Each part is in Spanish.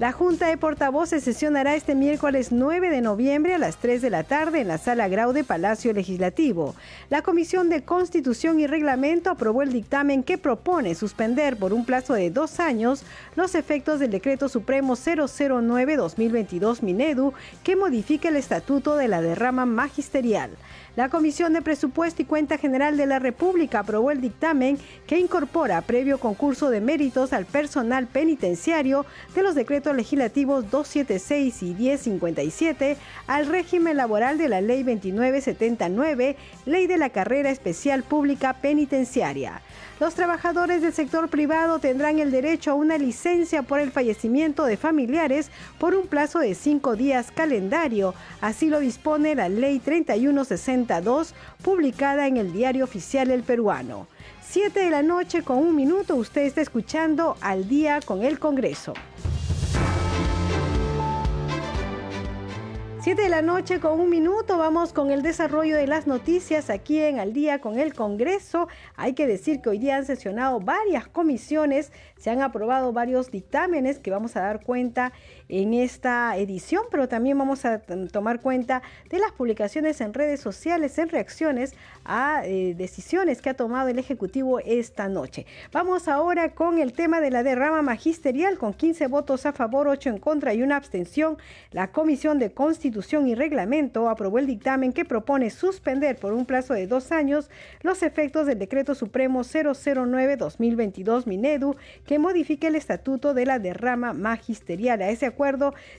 La Junta de Portavoces sesionará este miércoles 9 de noviembre a las 3 de la tarde en la Sala Grau de Palacio Legislativo. La Comisión de Constitución y Reglamento aprobó el dictamen que propone suspender por un plazo de dos años los efectos del Decreto Supremo 009-2022 Minedu que modifica el Estatuto de la Derrama Magisterial. La Comisión de Presupuesto y Cuenta General de la República aprobó el dictamen que incorpora previo concurso de méritos al personal penitenciario de los decretos legislativos 276 y 1057 al régimen laboral de la Ley 2979, Ley de la Carrera Especial Pública Penitenciaria. Los trabajadores del sector privado tendrán el derecho a una licencia por el fallecimiento de familiares por un plazo de cinco días calendario. Así lo dispone la Ley 3162, publicada en el Diario Oficial El Peruano. Siete de la noche con un minuto, usted está escuchando al día con el Congreso. 7 de la noche con un minuto, vamos con el desarrollo de las noticias aquí en Al día con el Congreso. Hay que decir que hoy día han sesionado varias comisiones, se han aprobado varios dictámenes que vamos a dar cuenta en esta edición, pero también vamos a tomar cuenta de las publicaciones en redes sociales en reacciones a eh, decisiones que ha tomado el Ejecutivo esta noche. Vamos ahora con el tema de la derrama magisterial, con 15 votos a favor, 8 en contra y una abstención. La Comisión de Constitución y Reglamento aprobó el dictamen que propone suspender por un plazo de dos años los efectos del Decreto Supremo 009-2022 Minedu, que modifique el estatuto de la derrama magisterial. A ese acuerdo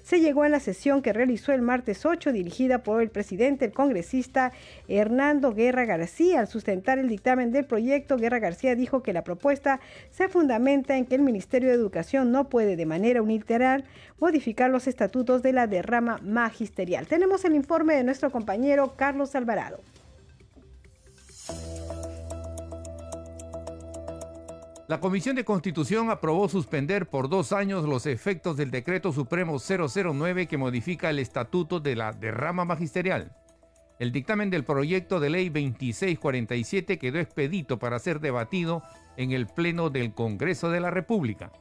se llegó en la sesión que realizó el martes 8, dirigida por el presidente, el congresista Hernando Guerra García. Al sustentar el dictamen del proyecto, Guerra García dijo que la propuesta se fundamenta en que el Ministerio de Educación no puede de manera unilateral modificar los estatutos de la derrama magisterial. Tenemos el informe de nuestro compañero Carlos Alvarado. La Comisión de Constitución aprobó suspender por dos años los efectos del Decreto Supremo 009 que modifica el Estatuto de la Derrama Magisterial. El dictamen del proyecto de ley 2647 quedó expedito para ser debatido en el Pleno del Congreso de la República.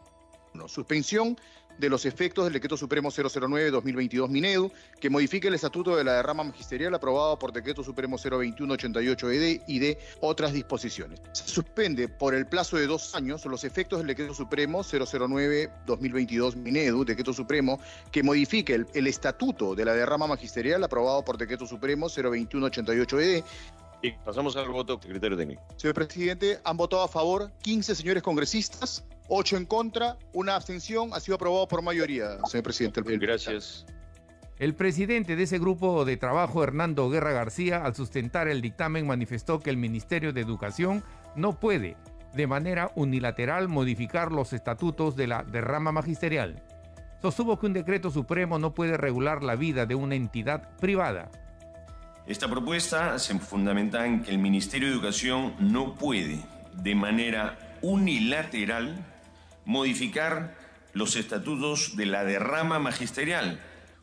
suspensión de los efectos del Decreto Supremo 009-2022 Minedu, que modifica el Estatuto de la Derrama Magisterial aprobado por Decreto Supremo 021-88-ED y de otras disposiciones. Se suspende por el plazo de dos años los efectos del Decreto Supremo 009-2022 Minedu, Decreto Supremo, que modifica el, el Estatuto de la Derrama Magisterial aprobado por Decreto Supremo 021-88-ED y pasamos al voto criterio técnico. Señor presidente, han votado a favor 15 señores congresistas, 8 en contra, una abstención. Ha sido aprobado por mayoría, señor presidente. Gracias. El presidente de ese grupo de trabajo, Hernando Guerra García, al sustentar el dictamen manifestó que el Ministerio de Educación no puede, de manera unilateral, modificar los estatutos de la derrama magisterial. Sostuvo que un decreto supremo no puede regular la vida de una entidad privada. Esta propuesta se fundamenta en que el Ministerio de Educación no puede, de manera unilateral, modificar los estatutos de la derrama magisterial,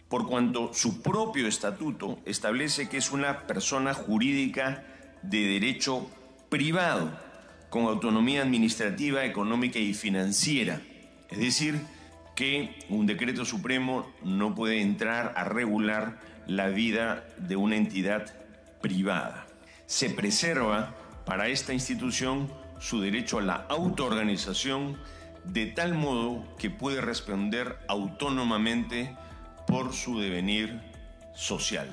por cuanto su propio estatuto establece que es una persona jurídica de derecho privado, con autonomía administrativa, económica y financiera. Es decir, que un decreto supremo no puede entrar a regular la vida de una entidad privada. Se preserva para esta institución su derecho a la autoorganización de tal modo que puede responder autónomamente por su devenir social.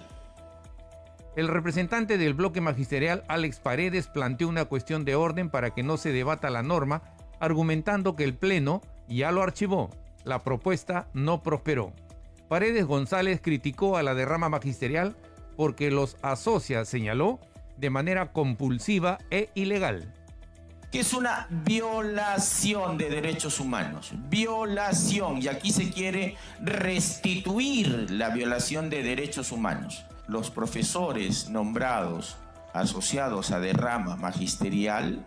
El representante del bloque magisterial, Alex Paredes, planteó una cuestión de orden para que no se debata la norma, argumentando que el Pleno ya lo archivó. La propuesta no prosperó. Paredes González criticó a la derrama magisterial porque los asocia, señaló, de manera compulsiva e ilegal que es una violación de derechos humanos. Violación, y aquí se quiere restituir la violación de derechos humanos. Los profesores nombrados asociados a derrama magisterial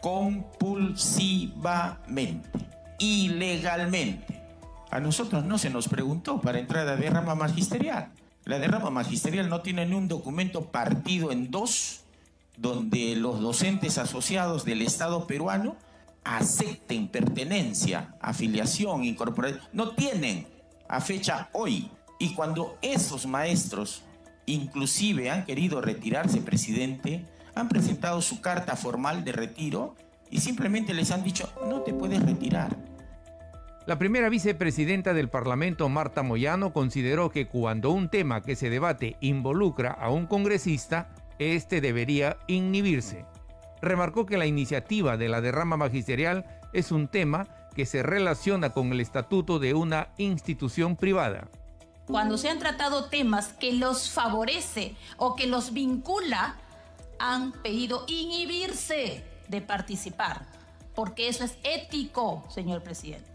compulsivamente, ilegalmente. A nosotros no se nos preguntó para entrar a derrama magisterial. La derrama magisterial no tiene ni un documento partido en dos donde los docentes asociados del Estado peruano acepten pertenencia, afiliación, incorporación. No tienen a fecha hoy. Y cuando esos maestros inclusive han querido retirarse, presidente, han presentado su carta formal de retiro y simplemente les han dicho, no te puedes retirar. La primera vicepresidenta del Parlamento, Marta Moyano, consideró que cuando un tema que se debate involucra a un congresista, este debería inhibirse. Remarcó que la iniciativa de la derrama magisterial es un tema que se relaciona con el estatuto de una institución privada. Cuando se han tratado temas que los favorece o que los vincula, han pedido inhibirse de participar, porque eso es ético, señor presidente.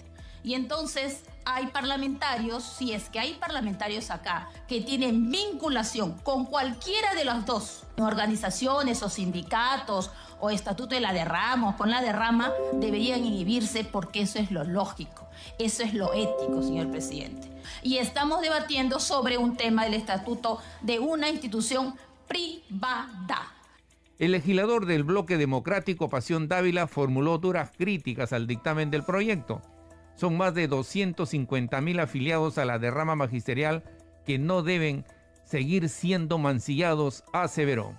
Y entonces hay parlamentarios, si es que hay parlamentarios acá, que tienen vinculación con cualquiera de las dos organizaciones o sindicatos o estatuto de la derrama o con la derrama, deberían inhibirse porque eso es lo lógico, eso es lo ético, señor presidente. Y estamos debatiendo sobre un tema del estatuto de una institución privada. El legislador del bloque democrático Pasión Dávila formuló duras críticas al dictamen del proyecto son más de 250 mil afiliados a la derrama magisterial que no deben seguir siendo mancillados, aseveró.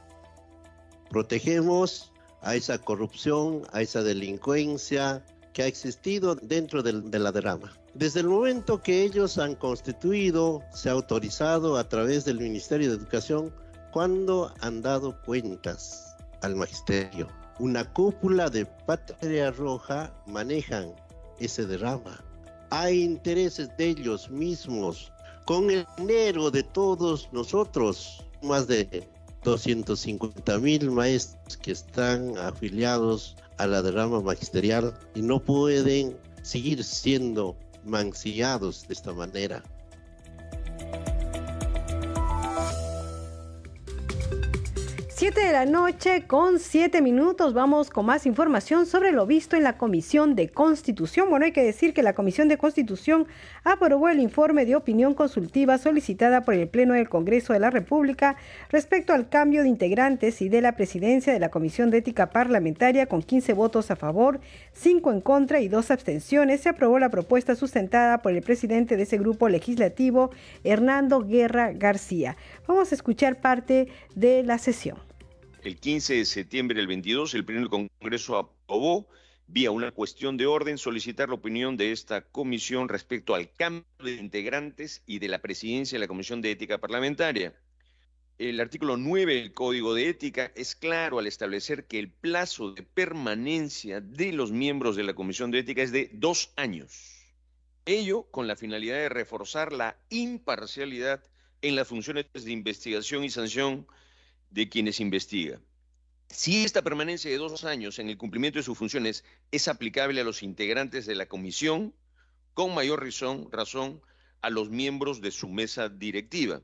Protegemos a esa corrupción, a esa delincuencia que ha existido dentro de, la derrama. Desde el momento que ellos han constituido, se ha autorizado a través del Ministerio de Educación cuando han dado cuentas al magisterio. Una cúpula de Patria Roja manejan ese derrama. Hay intereses de ellos mismos con el dinero de todos nosotros. Más de 250 mil maestros que están afiliados a la derrama magisterial y no pueden seguir siendo mancillados de esta manera. Siete de la noche con siete minutos vamos con más información sobre lo visto en la Comisión de Constitución. Bueno, hay que decir que la Comisión de Constitución aprobó el informe de opinión consultiva solicitada por el Pleno del Congreso de la República respecto al cambio de integrantes y de la presidencia de la Comisión de Ética Parlamentaria con 15 votos a favor, 5 en contra y 2 abstenciones. Se aprobó la propuesta sustentada por el presidente de ese grupo legislativo, Hernando Guerra García. Vamos a escuchar parte de la sesión. El 15 de septiembre del 22, el Pleno del Congreso aprobó, vía una cuestión de orden, solicitar la opinión de esta comisión respecto al cambio de integrantes y de la presidencia de la Comisión de Ética Parlamentaria. El artículo 9 del Código de Ética es claro al establecer que el plazo de permanencia de los miembros de la Comisión de Ética es de dos años. Ello con la finalidad de reforzar la imparcialidad en las funciones de investigación y sanción de quienes investigan. Si esta permanencia de dos años en el cumplimiento de sus funciones es aplicable a los integrantes de la comisión, con mayor razón, razón a los miembros de su mesa directiva,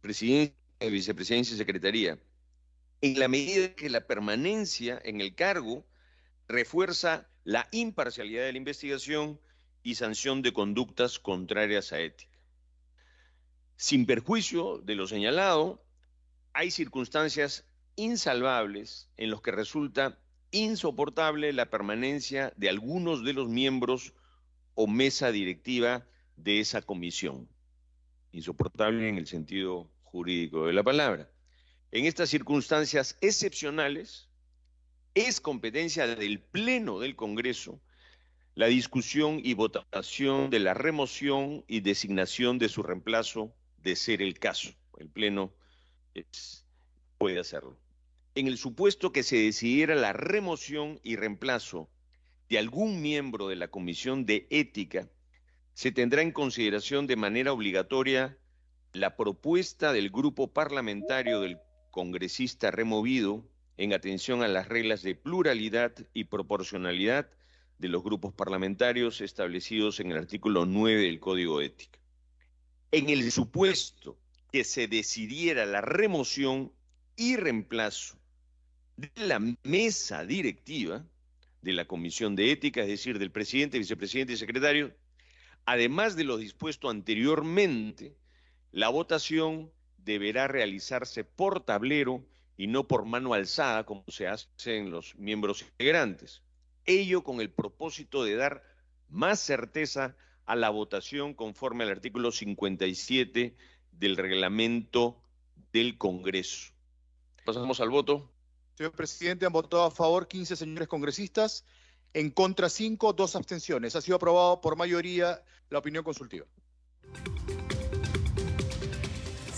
presidencia, vicepresidencia y secretaría, en la medida que la permanencia en el cargo refuerza la imparcialidad de la investigación y sanción de conductas contrarias a ética. Sin perjuicio de lo señalado, hay circunstancias insalvables en los que resulta insoportable la permanencia de algunos de los miembros o mesa directiva de esa comisión. Insoportable en el sentido jurídico de la palabra. En estas circunstancias excepcionales, es competencia del Pleno del Congreso la discusión y votación de la remoción y designación de su reemplazo, de ser el caso. El Pleno puede hacerlo. En el supuesto que se decidiera la remoción y reemplazo de algún miembro de la Comisión de Ética, se tendrá en consideración de manera obligatoria la propuesta del grupo parlamentario del congresista removido en atención a las reglas de pluralidad y proporcionalidad de los grupos parlamentarios establecidos en el artículo 9 del Código Ética. En el supuesto que se decidiera la remoción y reemplazo de la mesa directiva de la Comisión de Ética, es decir, del presidente, vicepresidente y secretario, además de lo dispuesto anteriormente, la votación deberá realizarse por tablero y no por mano alzada, como se hace en los miembros integrantes. Ello con el propósito de dar más certeza a la votación conforme al artículo 57 del reglamento del Congreso. Pasamos al voto. Señor presidente, han votado a favor 15 señores congresistas, en contra 5, dos abstenciones. Ha sido aprobado por mayoría la opinión consultiva.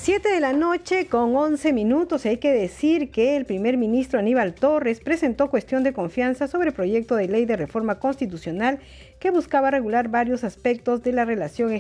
7 de la noche con 11 minutos. Hay que decir que el primer ministro Aníbal Torres presentó cuestión de confianza sobre proyecto de ley de reforma constitucional que buscaba regular varios aspectos de la relación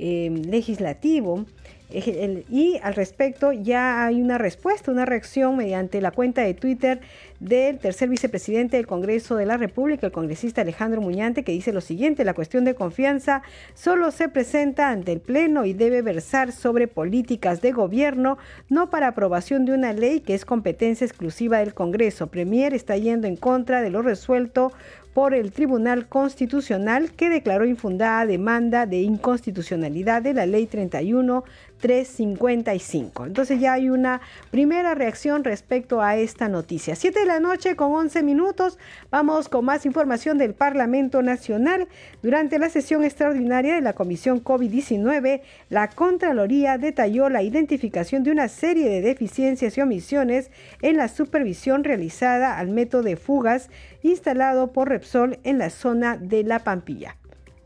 ejecutivo-legislativo. Y al respecto ya hay una respuesta, una reacción mediante la cuenta de Twitter del tercer vicepresidente del Congreso de la República, el congresista Alejandro Muñante, que dice lo siguiente, la cuestión de confianza solo se presenta ante el Pleno y debe versar sobre políticas de gobierno, no para aprobación de una ley que es competencia exclusiva del Congreso. Premier está yendo en contra de lo resuelto por el Tribunal Constitucional que declaró infundada demanda de inconstitucionalidad de la Ley 31 355. Entonces ya hay una primera reacción respecto a esta noticia. 7 de la noche con 11 minutos. Vamos con más información del Parlamento Nacional. Durante la sesión extraordinaria de la Comisión COVID-19, la Contraloría detalló la identificación de una serie de deficiencias y omisiones en la supervisión realizada al método de fugas instalado por Repsol en la zona de La Pampilla.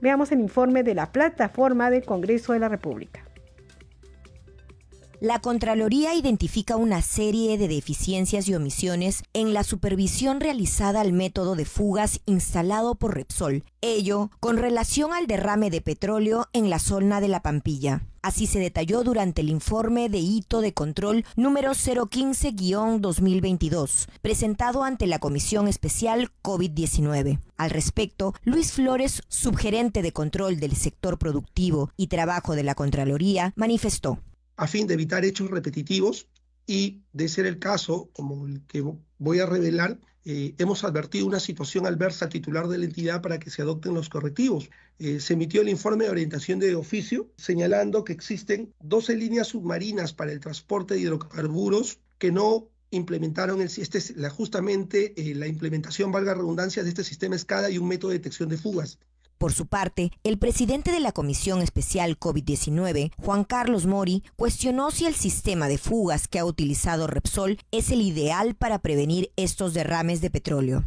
Veamos el informe de la plataforma del Congreso de la República. La Contraloría identifica una serie de deficiencias y omisiones en la supervisión realizada al método de fugas instalado por Repsol, ello con relación al derrame de petróleo en la zona de la Pampilla. Así se detalló durante el informe de hito de control número 015-2022, presentado ante la Comisión Especial COVID-19. Al respecto, Luis Flores, subgerente de control del sector productivo y trabajo de la Contraloría, manifestó a fin de evitar hechos repetitivos y, de ser el caso, como el que voy a revelar, eh, hemos advertido una situación adversa al titular de la entidad para que se adopten los correctivos. Eh, se emitió el informe de orientación de oficio señalando que existen 12 líneas submarinas para el transporte de hidrocarburos que no implementaron el, este, la, justamente eh, la implementación, valga redundancia, de este sistema escada y un método de detección de fugas. Por su parte, el presidente de la Comisión Especial COVID-19, Juan Carlos Mori, cuestionó si el sistema de fugas que ha utilizado Repsol es el ideal para prevenir estos derrames de petróleo.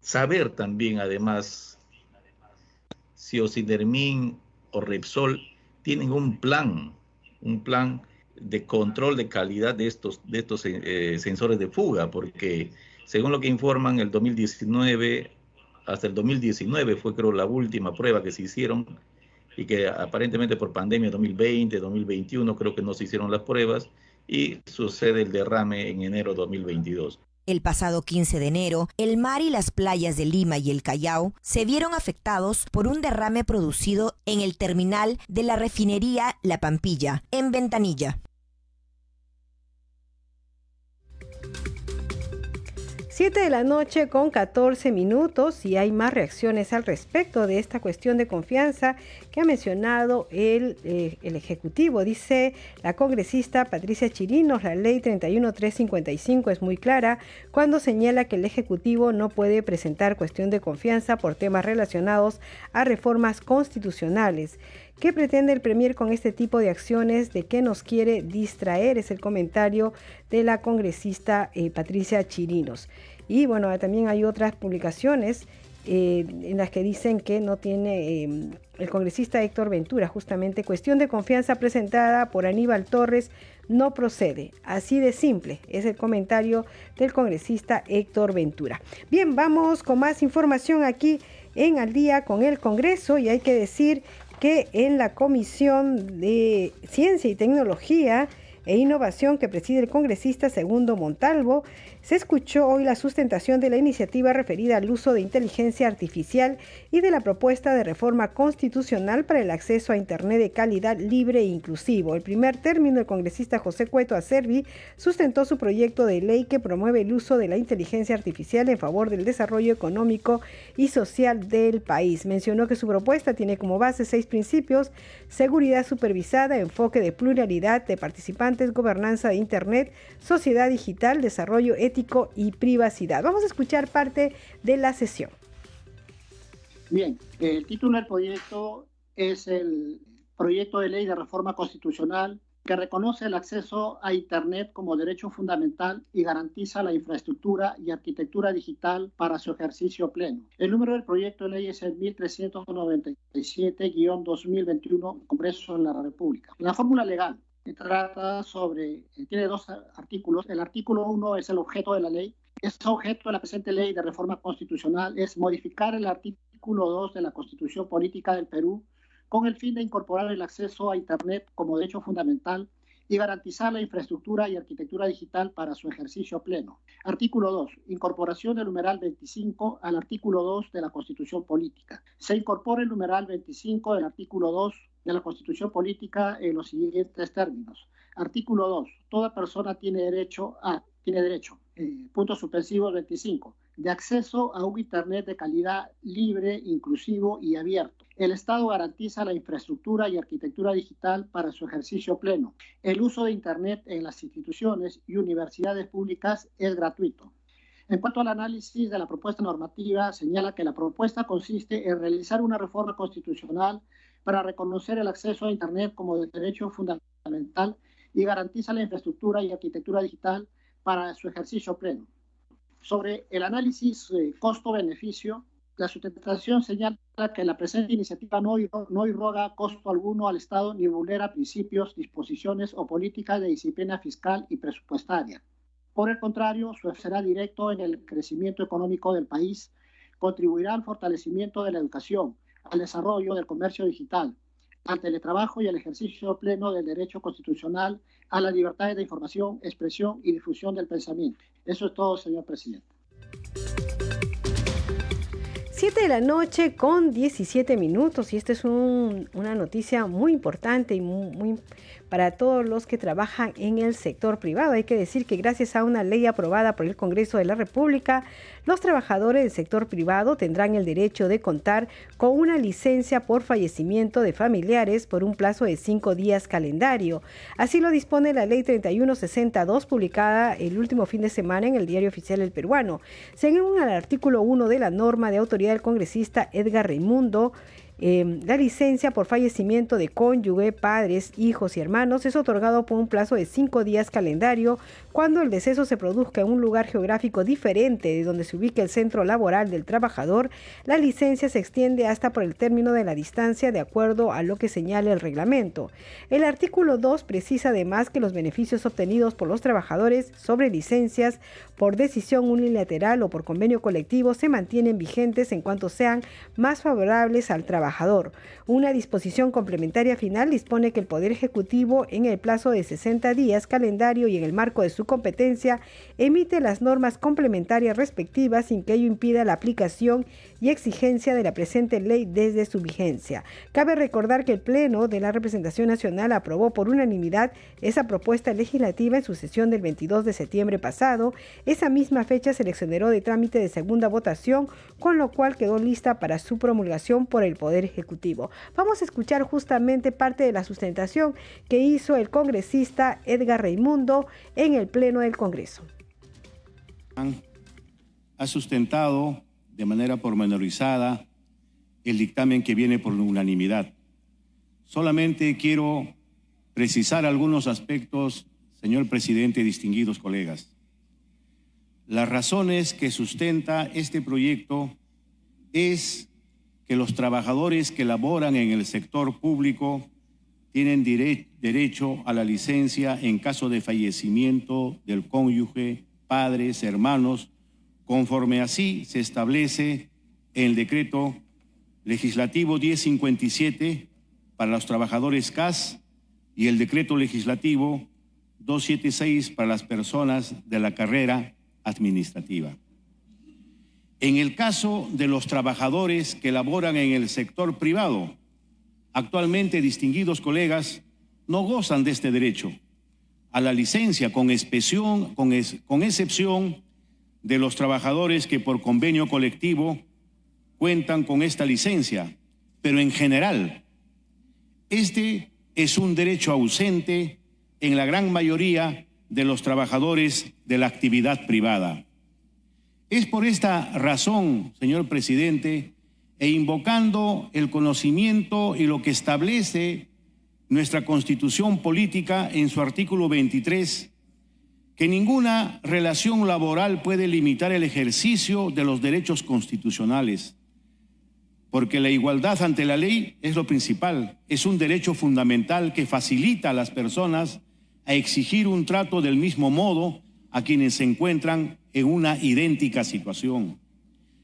Saber también, además, si Ocidermin o Repsol tienen un plan, un plan de control de calidad de estos, de estos eh, sensores de fuga, porque según lo que informan, el 2019 hasta el 2019 fue creo la última prueba que se hicieron y que aparentemente por pandemia 2020, 2021 creo que no se hicieron las pruebas y sucede el derrame en enero 2022. El pasado 15 de enero, el mar y las playas de Lima y el Callao se vieron afectados por un derrame producido en el terminal de la refinería La Pampilla, en Ventanilla. 7 de la noche con 14 minutos y hay más reacciones al respecto de esta cuestión de confianza que ha mencionado el, eh, el Ejecutivo. Dice la congresista Patricia Chirinos, la ley 31355 es muy clara cuando señala que el Ejecutivo no puede presentar cuestión de confianza por temas relacionados a reformas constitucionales. ¿Qué pretende el Premier con este tipo de acciones? ¿De qué nos quiere distraer? Es el comentario de la congresista eh, Patricia Chirinos. Y bueno, también hay otras publicaciones eh, en las que dicen que no tiene el congresista Héctor Ventura, justamente cuestión de confianza presentada por Aníbal Torres no procede. Así de simple es el comentario del congresista Héctor Ventura. Bien, vamos con más información aquí en Al día con el Congreso y hay que decir que en la Comisión de Ciencia y Tecnología e Innovación que preside el congresista Segundo Montalvo, se escuchó hoy la sustentación de la iniciativa referida al uso de inteligencia artificial y de la propuesta de reforma constitucional para el acceso a Internet de calidad libre e inclusivo. El primer término, el congresista José Cueto Acervi sustentó su proyecto de ley que promueve el uso de la inteligencia artificial en favor del desarrollo económico y social del país. Mencionó que su propuesta tiene como base seis principios, seguridad supervisada, enfoque de pluralidad de participantes, gobernanza de Internet, sociedad digital, desarrollo ético y privacidad. Vamos a escuchar parte de la sesión. Bien, el título del proyecto es el proyecto de ley de reforma constitucional que reconoce el acceso a Internet como derecho fundamental y garantiza la infraestructura y arquitectura digital para su ejercicio pleno. El número del proyecto de ley es el 1397-2021, Congreso de la República. La fórmula legal trata sobre, eh, tiene dos artículos. El artículo 1 es el objeto de la ley. Este objeto de la presente ley de reforma constitucional es modificar el artículo 2 de la Constitución Política del Perú con el fin de incorporar el acceso a Internet como derecho fundamental y garantizar la infraestructura y arquitectura digital para su ejercicio pleno. Artículo 2. Incorporación del numeral 25 al artículo 2 de la Constitución Política. Se incorpora el numeral 25 del artículo 2 de la Constitución Política en los siguientes términos. Artículo 2. Toda persona tiene derecho a, tiene derecho, eh, punto suspensivo 25, de acceso a un Internet de calidad libre, inclusivo y abierto. El Estado garantiza la infraestructura y arquitectura digital para su ejercicio pleno. El uso de Internet en las instituciones y universidades públicas es gratuito. En cuanto al análisis de la propuesta normativa, señala que la propuesta consiste en realizar una reforma constitucional para reconocer el acceso a Internet como derecho fundamental y garantiza la infraestructura y arquitectura digital para su ejercicio pleno. Sobre el análisis eh, costo-beneficio, la sustentación señala que la presente iniciativa no, no irroga costo alguno al Estado ni vulnera principios, disposiciones o políticas de disciplina fiscal y presupuestaria. Por el contrario, su será directo en el crecimiento económico del país, contribuirá al fortalecimiento de la educación, al desarrollo del comercio digital, al teletrabajo y al ejercicio pleno del derecho constitucional a la libertad de información, expresión y difusión del pensamiento. Eso es todo, señor presidente. 7 de la noche con 17 minutos y esta es una noticia muy importante y muy para todos los que trabajan en el sector privado. Hay que decir que gracias a una ley aprobada por el Congreso de la República, los trabajadores del sector privado tendrán el derecho de contar con una licencia por fallecimiento de familiares por un plazo de cinco días calendario. Así lo dispone la ley 3162 publicada el último fin de semana en el Diario Oficial del Peruano. Según el artículo 1 de la norma de autoridad del congresista Edgar Raimundo, Em, la licencia por fallecimiento de cónyuge, padres, hijos y hermanos es otorgado por un plazo de cinco días calendario cuando el deceso se produzca en un lugar geográfico diferente de donde se ubique el centro laboral del trabajador. La licencia se extiende hasta por el término de la distancia de acuerdo a lo que señala el reglamento. El artículo 2 precisa además que los beneficios obtenidos por los trabajadores sobre licencias por decisión unilateral o por convenio colectivo se mantienen vigentes en cuanto sean más favorables al trabajador una disposición complementaria final dispone que el Poder Ejecutivo, en el plazo de 60 días calendario y en el marco de su competencia, emite las normas complementarias respectivas sin que ello impida la aplicación y exigencia de la presente ley desde su vigencia. Cabe recordar que el Pleno de la Representación Nacional aprobó por unanimidad esa propuesta legislativa en su sesión del 22 de septiembre pasado. Esa misma fecha se le exoneró de trámite de segunda votación, con lo cual quedó lista para su promulgación por el Poder Ejecutivo. Vamos a escuchar justamente parte de la sustentación que hizo el congresista Edgar Reimundo en el Pleno del Congreso. Ha sustentado de manera pormenorizada el dictamen que viene por unanimidad. Solamente quiero precisar algunos aspectos, señor presidente distinguidos colegas. Las razones que sustenta este proyecto es que los trabajadores que laboran en el sector público tienen derecho a la licencia en caso de fallecimiento del cónyuge, padres, hermanos, conforme así se establece en el decreto legislativo 1057 para los trabajadores CAS y el decreto legislativo 276 para las personas de la carrera administrativa. En el caso de los trabajadores que laboran en el sector privado, actualmente distinguidos colegas no gozan de este derecho a la licencia con, con excepción de los trabajadores que por convenio colectivo cuentan con esta licencia, pero en general, este es un derecho ausente en la gran mayoría de los trabajadores de la actividad privada. Es por esta razón, señor presidente, e invocando el conocimiento y lo que establece nuestra constitución política en su artículo 23, que ninguna relación laboral puede limitar el ejercicio de los derechos constitucionales, porque la igualdad ante la ley es lo principal, es un derecho fundamental que facilita a las personas a exigir un trato del mismo modo a quienes se encuentran en una idéntica situación.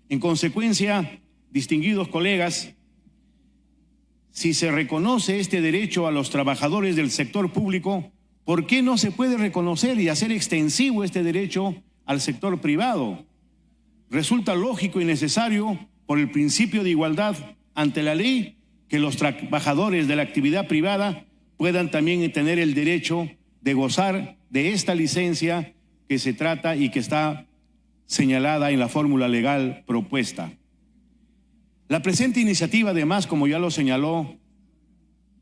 En consecuencia, distinguidos colegas, si se reconoce este derecho a los trabajadores del sector público, ¿por qué no se puede reconocer y hacer extensivo este derecho al sector privado? Resulta lógico y necesario, por el principio de igualdad ante la ley, que los trabajadores de la actividad privada puedan también tener el derecho de gozar de esta licencia que se trata y que está señalada en la fórmula legal propuesta. La presente iniciativa, además, como ya lo señaló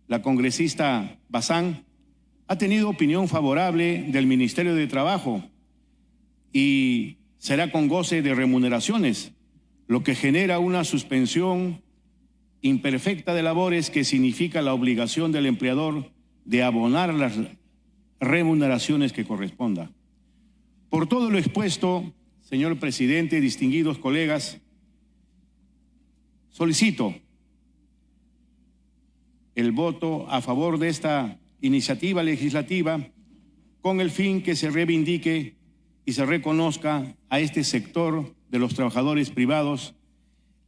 la congresista Bazán, ha tenido opinión favorable del Ministerio de Trabajo y será con goce de remuneraciones, lo que genera una suspensión imperfecta de labores que significa la obligación del empleador de abonar las remuneraciones que corresponda. Por todo lo expuesto, señor presidente, distinguidos colegas, Solicito el voto a favor de esta iniciativa legislativa con el fin que se reivindique y se reconozca a este sector de los trabajadores privados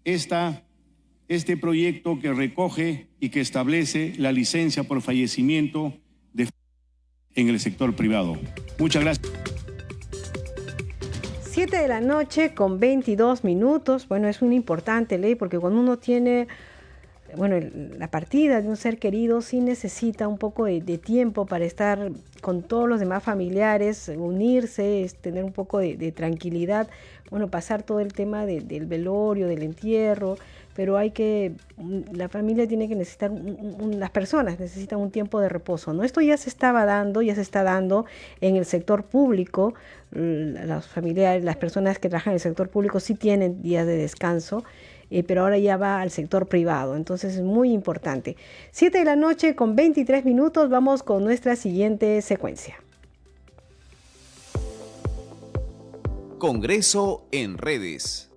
esta, este proyecto que recoge y que establece la licencia por fallecimiento de, en el sector privado. Muchas gracias. 7 de la noche con 22 minutos. Bueno, es una importante ley porque cuando uno tiene, bueno, la partida de un ser querido sí necesita un poco de, tiempo para estar con todos los demás familiares, unirse, tener un poco de, tranquilidad, bueno, pasar todo el tema del velorio, del entierro, pero hay que, la familia tiene que necesitar, las personas necesitan un tiempo de reposo, ¿no? Esto ya se estaba dando, ya se está dando en el sector público, las familiares, las personas que trabajan en el sector público sí tienen días de descanso, eh, pero ahora ya va al sector privado, entonces es muy importante. Siete de la noche con 23 minutos, vamos con nuestra siguiente secuencia. Congreso en redes.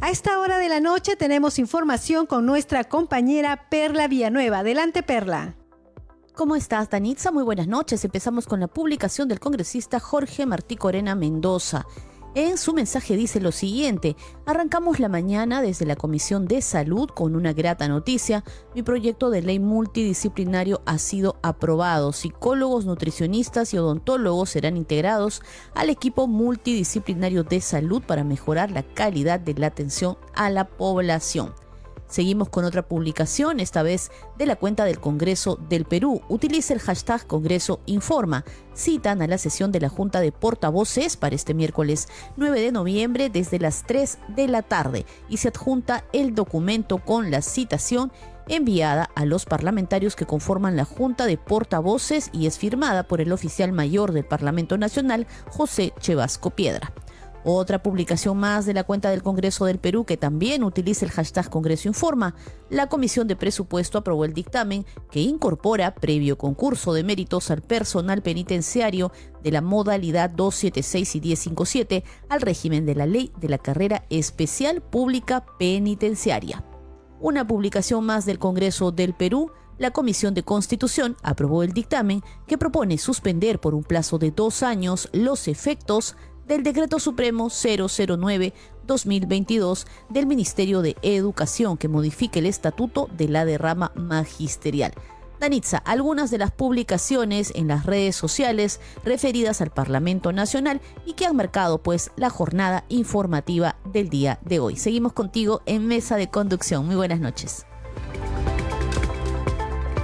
A esta hora de la noche tenemos información con nuestra compañera Perla Villanueva. Adelante, Perla. ¿Cómo estás, Danitza? Muy buenas noches. Empezamos con la publicación del congresista Jorge Martí Corena Mendoza. En su mensaje dice lo siguiente, arrancamos la mañana desde la Comisión de Salud con una grata noticia. Mi proyecto de ley multidisciplinario ha sido aprobado. Psicólogos, nutricionistas y odontólogos serán integrados al equipo multidisciplinario de salud para mejorar la calidad de la atención a la población. Seguimos con otra publicación, esta vez de la cuenta del Congreso del Perú. Utiliza el hashtag Congreso Informa. Citan a la sesión de la Junta de Portavoces para este miércoles 9 de noviembre desde las 3 de la tarde y se adjunta el documento con la citación enviada a los parlamentarios que conforman la Junta de Portavoces y es firmada por el oficial mayor del Parlamento Nacional, José Chevasco Piedra. Otra publicación más de la cuenta del Congreso del Perú que también utiliza el hashtag Congreso Informa. La Comisión de Presupuesto aprobó el dictamen que incorpora, previo concurso de méritos al personal penitenciario de la modalidad 276 y 1057, al régimen de la ley de la carrera especial pública penitenciaria. Una publicación más del Congreso del Perú la Comisión de Constitución aprobó el dictamen que propone suspender por un plazo de dos años los efectos del Decreto Supremo 009-2022 del Ministerio de Educación que modifique el estatuto de la derrama magisterial. Danitza, algunas de las publicaciones en las redes sociales referidas al Parlamento Nacional y que han marcado pues la jornada informativa del día de hoy. Seguimos contigo en Mesa de Conducción. Muy buenas noches.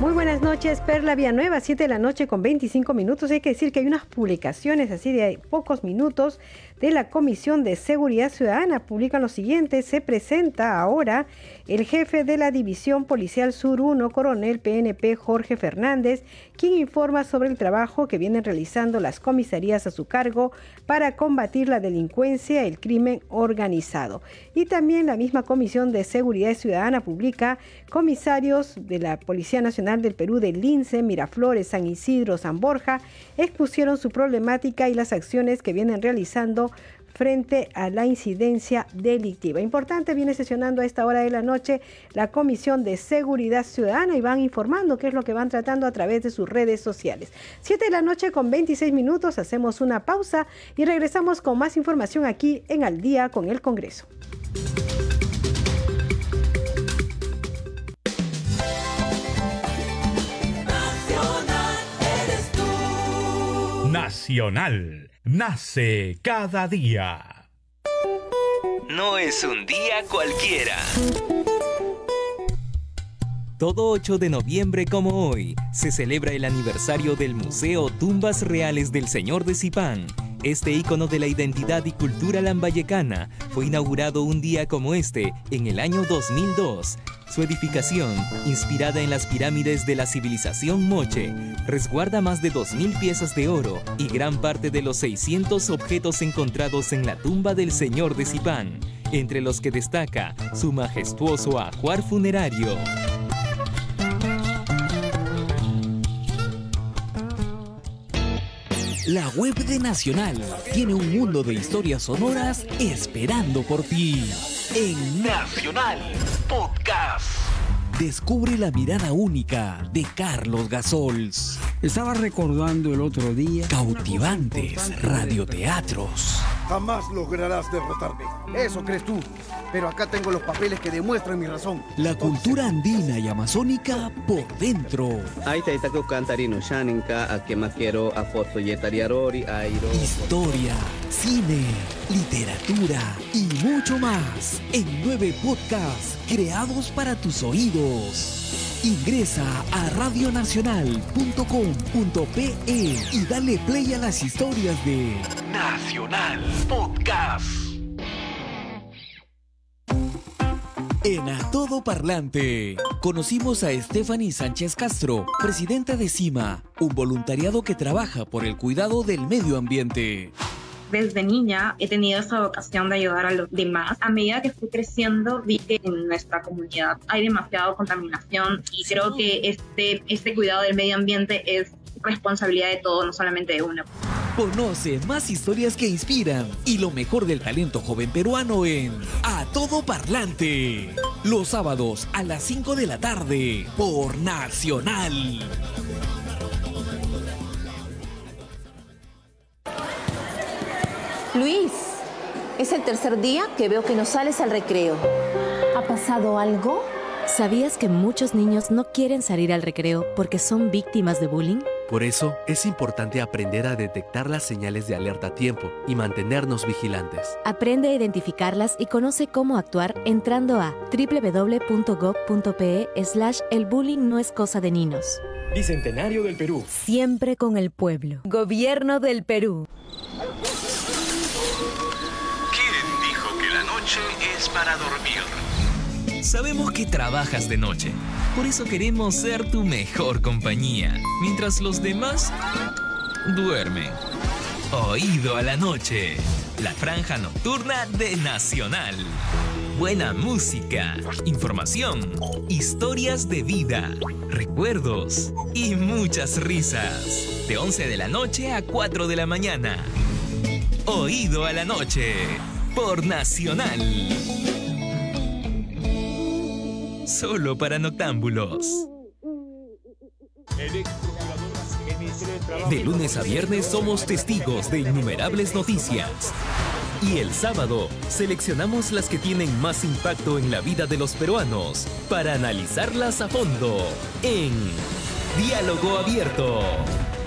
Muy buenas noches, Perla Villanueva, 7 de la noche con 25 minutos. Hay que decir que hay unas publicaciones así de pocos minutos de la Comisión de Seguridad Ciudadana. Publican lo siguiente, se presenta ahora el jefe de la División Policial Sur 1, coronel PNP Jorge Fernández, quien informa sobre el trabajo que vienen realizando las comisarías a su cargo para combatir la delincuencia y el crimen organizado. Y también la misma Comisión de Seguridad Ciudadana publica comisarios de la Policía Nacional del Perú del Lince, Miraflores, San Isidro, San Borja, expusieron su problemática y las acciones que vienen realizando frente a la incidencia delictiva. Importante, viene sesionando a esta hora de la noche la Comisión de Seguridad Ciudadana y van informando qué es lo que van tratando a través de sus redes sociales. Siete de la noche con 26 minutos, hacemos una pausa y regresamos con más información aquí en Al día con el Congreso. Nacional. Nace cada día. No es un día cualquiera. Todo 8 de noviembre como hoy se celebra el aniversario del Museo Tumbas Reales del Señor de Zipán. Este ícono de la identidad y cultura lambayecana fue inaugurado un día como este en el año 2002. Su edificación, inspirada en las pirámides de la civilización Moche, resguarda más de 2.000 piezas de oro y gran parte de los 600 objetos encontrados en la tumba del Señor de Zipán, entre los que destaca su majestuoso ajuar funerario. La web de Nacional tiene un mundo de historias sonoras esperando por ti. En Nacional Podcast. Descubre la mirada única de Carlos Gasols. Estaba recordando el otro día. Cautivantes radioteatros. Jamás lograrás derrotarme. Eso crees tú. Pero acá tengo los papeles que demuestran mi razón. La cultura andina y amazónica por dentro. Aitaitako cantarino shaninka, a que más quiero a foto yetariarori, airo. Historia, cine, literatura y mucho más en nueve podcasts creados para tus oídos. Ingresa a radionacional.com.pe y dale play a las historias de Nacional Podcast. En A Todo Parlante, conocimos a Stephanie Sánchez Castro, presidenta de CIMA, un voluntariado que trabaja por el cuidado del medio ambiente desde niña he tenido esa vocación de ayudar a los demás. A medida que fui creciendo, vi que en nuestra comunidad hay demasiada contaminación y creo que este, este cuidado del medio ambiente es responsabilidad de todos, no solamente de uno. Conoce más historias que inspiran y lo mejor del talento joven peruano en A Todo Parlante. Los sábados a las 5 de la tarde por Nacional. Luis, es el tercer día que veo que no sales al recreo. ¿Ha pasado algo? ¿Sabías que muchos niños no quieren salir al recreo porque son víctimas de bullying? Por eso es importante aprender a detectar las señales de alerta a tiempo y mantenernos vigilantes. Aprende a identificarlas y conoce cómo actuar entrando a www.gov.pe slash el bullying no es cosa de niños. Bicentenario del Perú. Siempre con el pueblo. Gobierno del Perú. ¿Quién dijo que la noche es para dormir? Sabemos que trabajas de noche, por eso queremos ser tu mejor compañía, mientras los demás duermen. Oído a la noche, la franja nocturna de Nacional. Buena música, información, historias de vida, recuerdos y muchas risas. De 11 de la noche a 4 de la mañana. Oído a la noche, por Nacional. Solo para noctámbulos. De lunes a viernes somos testigos de innumerables noticias. Y el sábado seleccionamos las que tienen más impacto en la vida de los peruanos para analizarlas a fondo en Diálogo Abierto.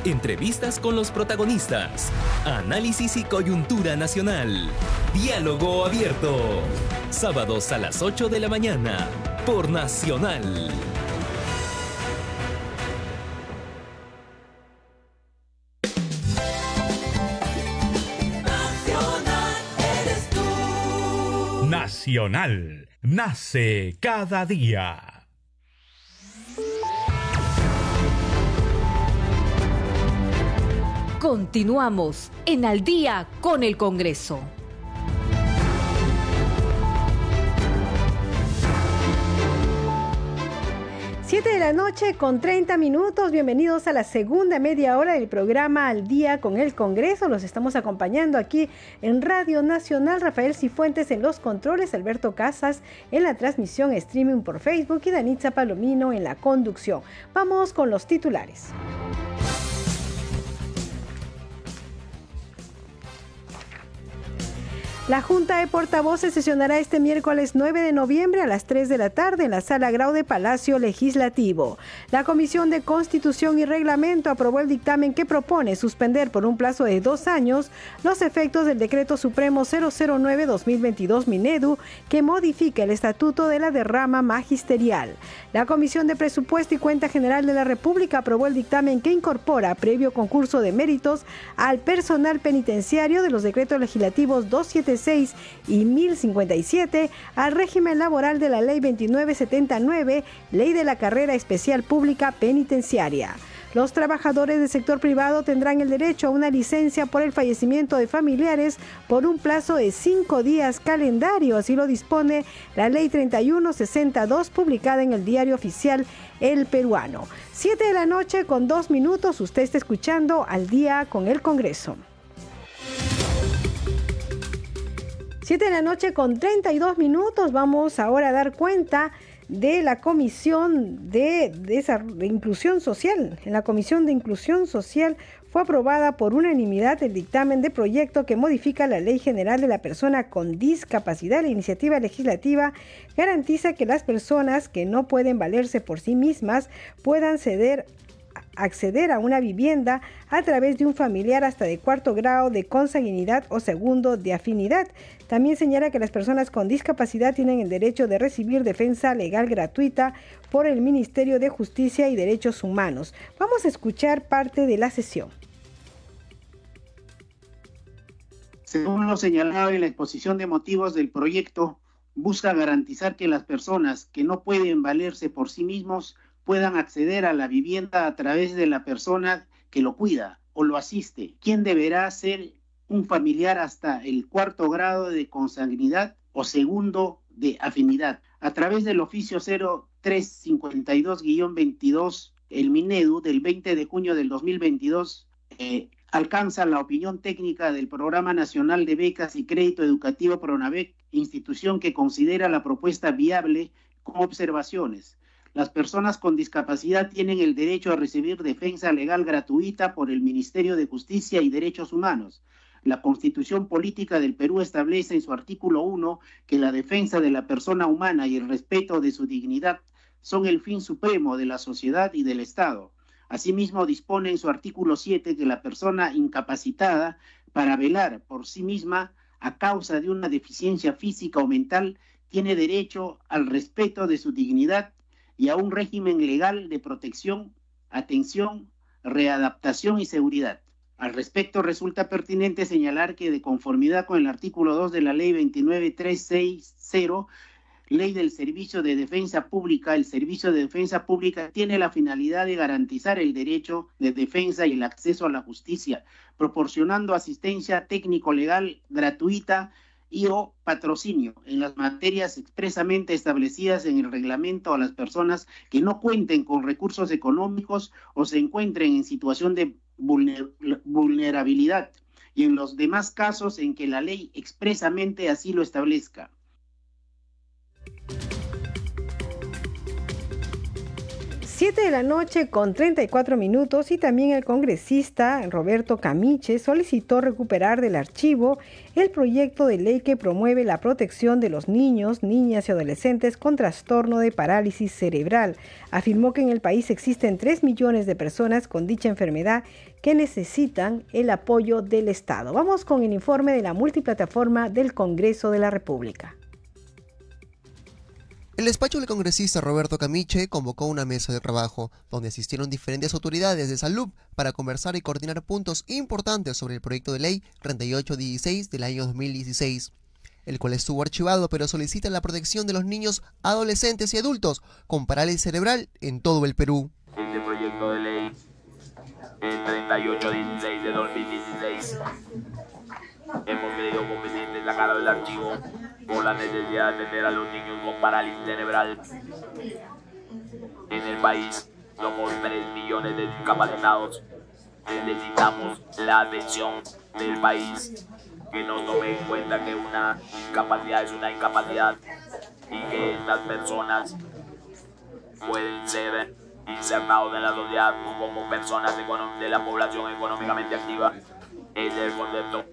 Entrevistas con los protagonistas. Análisis y coyuntura nacional. Diálogo Abierto. Sábados a las 8 de la mañana por Nacional. Nacional. Nace cada día. Continuamos en Al día con el Congreso. 7 de la noche con 30 minutos. Bienvenidos a la segunda media hora del programa Al Día con el Congreso. Los estamos acompañando aquí en Radio Nacional. Rafael Cifuentes en los controles, Alberto Casas en la transmisión streaming por Facebook y Danitza Palomino en la conducción. Vamos con los titulares. La Junta de Portavoces sesionará este miércoles 9 de noviembre a las 3 de la tarde en la Sala Grau de Palacio Legislativo. La Comisión de Constitución y Reglamento aprobó el dictamen que propone suspender por un plazo de dos años los efectos del Decreto Supremo 009-2022 Minedu que modifica el Estatuto de la Derrama Magisterial. La Comisión de Presupuesto y Cuenta General de la República aprobó el dictamen que incorpora, previo concurso de méritos, al personal penitenciario de los decretos legislativos 27 y 1057 al régimen laboral de la Ley 2979, Ley de la Carrera Especial Pública Penitenciaria. Los trabajadores del sector privado tendrán el derecho a una licencia por el fallecimiento de familiares por un plazo de cinco días calendario, así lo dispone la Ley 3162 publicada en el diario oficial El Peruano. Siete de la noche con dos minutos, usted está escuchando al día con el Congreso. 7 de la noche con 32 minutos. Vamos ahora a dar cuenta de la Comisión de, de, Inclusión Social. En la Comisión de Inclusión Social fue aprobada por unanimidad el dictamen de proyecto que modifica la Ley General de la Persona con Discapacidad. La iniciativa legislativa garantiza que las personas que no pueden valerse por sí mismas puedan ceder acceder a una vivienda a través de un familiar hasta de cuarto grado de consanguinidad o segundo de afinidad. También señala que las personas con discapacidad tienen el derecho de recibir defensa legal gratuita por el Ministerio de Justicia y Derechos Humanos. Vamos a escuchar parte de la sesión. Según lo señalado en la exposición de motivos del proyecto, busca garantizar que las personas que no pueden valerse por sí mismos puedan acceder a la vivienda a través de la persona que lo cuida o lo asiste, quien deberá ser un familiar hasta el cuarto grado de consanguinidad o segundo de afinidad. A través del oficio 0352-22, el Minedu del 20 de junio del 2022 eh, alcanza la opinión técnica del Programa Nacional de Becas y Crédito Educativo PRONAVEC, institución que considera la propuesta viable con observaciones. Las personas con discapacidad tienen el derecho a recibir defensa legal gratuita por el Ministerio de Justicia y Derechos Humanos. La Constitución Política del Perú establece en su artículo 1 que la defensa de la persona humana y el respeto de su dignidad son el fin supremo de la sociedad y del Estado. Asimismo, dispone en su artículo 7 que la persona incapacitada para velar por sí misma a causa de una deficiencia física o mental tiene derecho al respeto de su dignidad y a un régimen legal de protección, atención, readaptación y seguridad. Al respecto, resulta pertinente señalar que de conformidad con el artículo 2 de la Ley 29360, Ley del Servicio de Defensa Pública, el Servicio de Defensa Pública tiene la finalidad de garantizar el derecho de defensa y el acceso a la justicia, proporcionando asistencia técnico-legal gratuita y o patrocinio en las materias expresamente establecidas en el reglamento a las personas que no cuenten con recursos económicos o se encuentren en situación de vulnerabilidad y en los demás casos en que la ley expresamente así lo establezca. 7 de la noche con 34 minutos y también el congresista Roberto Camiche solicitó recuperar del archivo el proyecto de ley que promueve la protección de los niños, niñas y adolescentes con trastorno de parálisis cerebral. Afirmó que en el país existen 3 millones de personas con dicha enfermedad que necesitan el apoyo del Estado. Vamos con el informe de la multiplataforma del Congreso de la República. El despacho del congresista Roberto Camiche convocó una mesa de trabajo donde asistieron diferentes autoridades de salud para conversar y coordinar puntos importantes sobre el proyecto de ley 3816 del año 2016, el cual estuvo archivado pero solicita la protección de los niños, adolescentes y adultos con parálisis cerebral en todo el Perú. Este proyecto de ley 3816 de 2016 hemos creído conveniente sacar del archivo por la necesidad de atender a los niños con parálisis cerebral. En el país somos 3 millones de discapacitados. Necesitamos la atención del país que nos tome en cuenta que una incapacidad es una incapacidad y que estas personas pueden ser insertados en la sociedad como personas de la población económicamente activa. Ese es el concepto.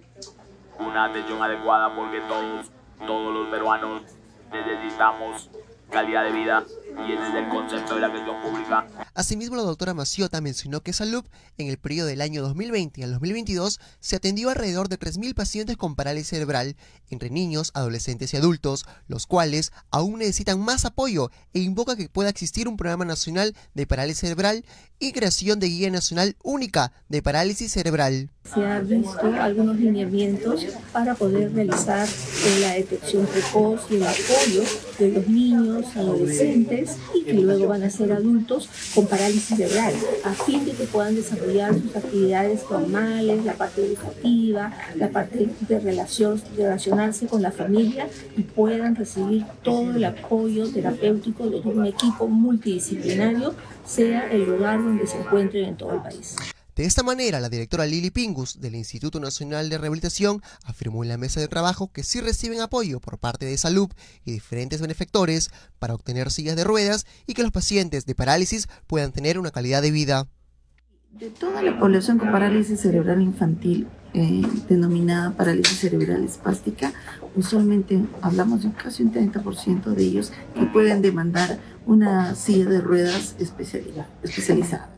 Una atención adecuada porque todos todos los peruanos necesitamos calidad de vida y ese es el concepto de la gestión pública. Asimismo, la doctora Maciota mencionó que Salud, en el periodo del año 2020 al 2022, se atendió alrededor de 3.000 pacientes con parálisis cerebral, entre niños, adolescentes y adultos, los cuales aún necesitan más apoyo e invoca que pueda existir un programa nacional de parálisis cerebral y creación de guía nacional única de parálisis cerebral. Se han visto algunos lineamientos para poder realizar eh, la detección precoz y el apoyo de los niños, adolescentes y que luego van a ser adultos con parálisis cerebral, a fin de que puedan desarrollar sus actividades normales, la parte educativa, la parte de, relación, relacionarse con la familia y puedan recibir todo el apoyo terapéutico de un equipo multidisciplinario, sea el lugar donde se encuentren en todo el país. De esta manera, la directora Lili Pingus del Instituto Nacional de Rehabilitación afirmó en la mesa de trabajo que sí reciben apoyo por parte de salud y diferentes benefactores para obtener sillas de ruedas y que los pacientes de parálisis puedan tener una calidad de vida. De toda la población con parálisis cerebral infantil, eh, denominada parálisis cerebral espástica, usualmente hablamos de casi un 30% de ellos que pueden demandar una silla de ruedas especializada.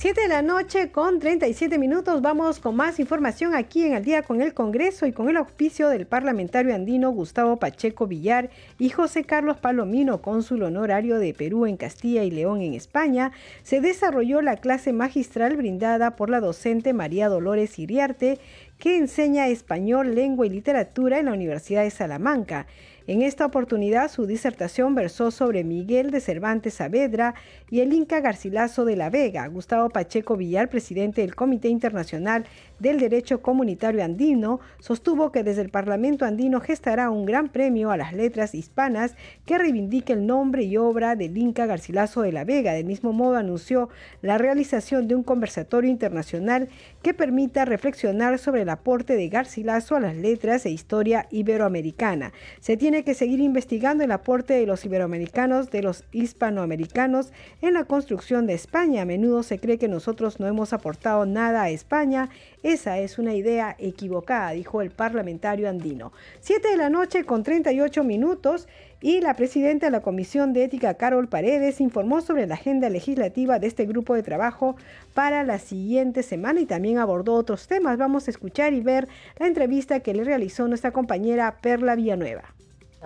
7 de la noche con 37 minutos vamos con más información aquí en el día con el Congreso y con el auspicio del parlamentario andino Gustavo Pacheco Villar y José Carlos Palomino, cónsul honorario de Perú en Castilla y León en España, se desarrolló la clase magistral brindada por la docente María Dolores Iriarte que enseña español, lengua y literatura en la Universidad de Salamanca. En esta oportunidad su disertación versó sobre Miguel de Cervantes Saavedra y el Inca Garcilaso de la Vega. Gustavo Pacheco Villar, presidente del Comité Internacional del Derecho Comunitario Andino, sostuvo que desde el Parlamento andino gestará un gran premio a las letras hispanas que reivindique el nombre y obra del Inca Garcilaso de la Vega. Del mismo modo anunció la realización de un conversatorio internacional que permita reflexionar sobre el aporte de Garcilaso a las letras e historia iberoamericana. Se tiene que seguir investigando el aporte de los iberoamericanos, de los hispanoamericanos en la construcción de España. A menudo se cree que nosotros no hemos aportado nada a España. Esa es una idea equivocada, dijo el parlamentario andino. Siete de la noche con 38 minutos y la presidenta de la Comisión de Ética, Carol Paredes, informó sobre la agenda legislativa de este grupo de trabajo para la siguiente semana y también abordó otros temas. Vamos a escuchar y ver la entrevista que le realizó nuestra compañera Perla Villanueva.